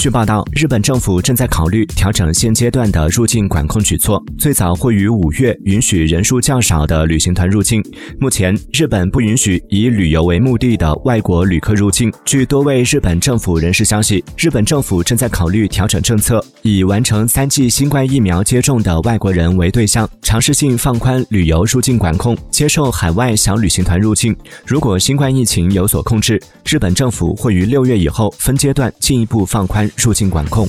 据报道，日本政府正在考虑调整现阶段的入境管控举措，最早会于五月允许人数较少的旅行团入境。目前，日本不允许以旅游为目的的外国旅客入境。据多位日本政府人士消息，日本政府正在考虑调整政策，以完成三剂新冠疫苗接种的外国人为对象，尝试性放宽旅游入境管控，接受海外小旅行团入境。如果新冠疫情有所控制，日本政府会于六月以后分阶段进一步放宽。入境管控。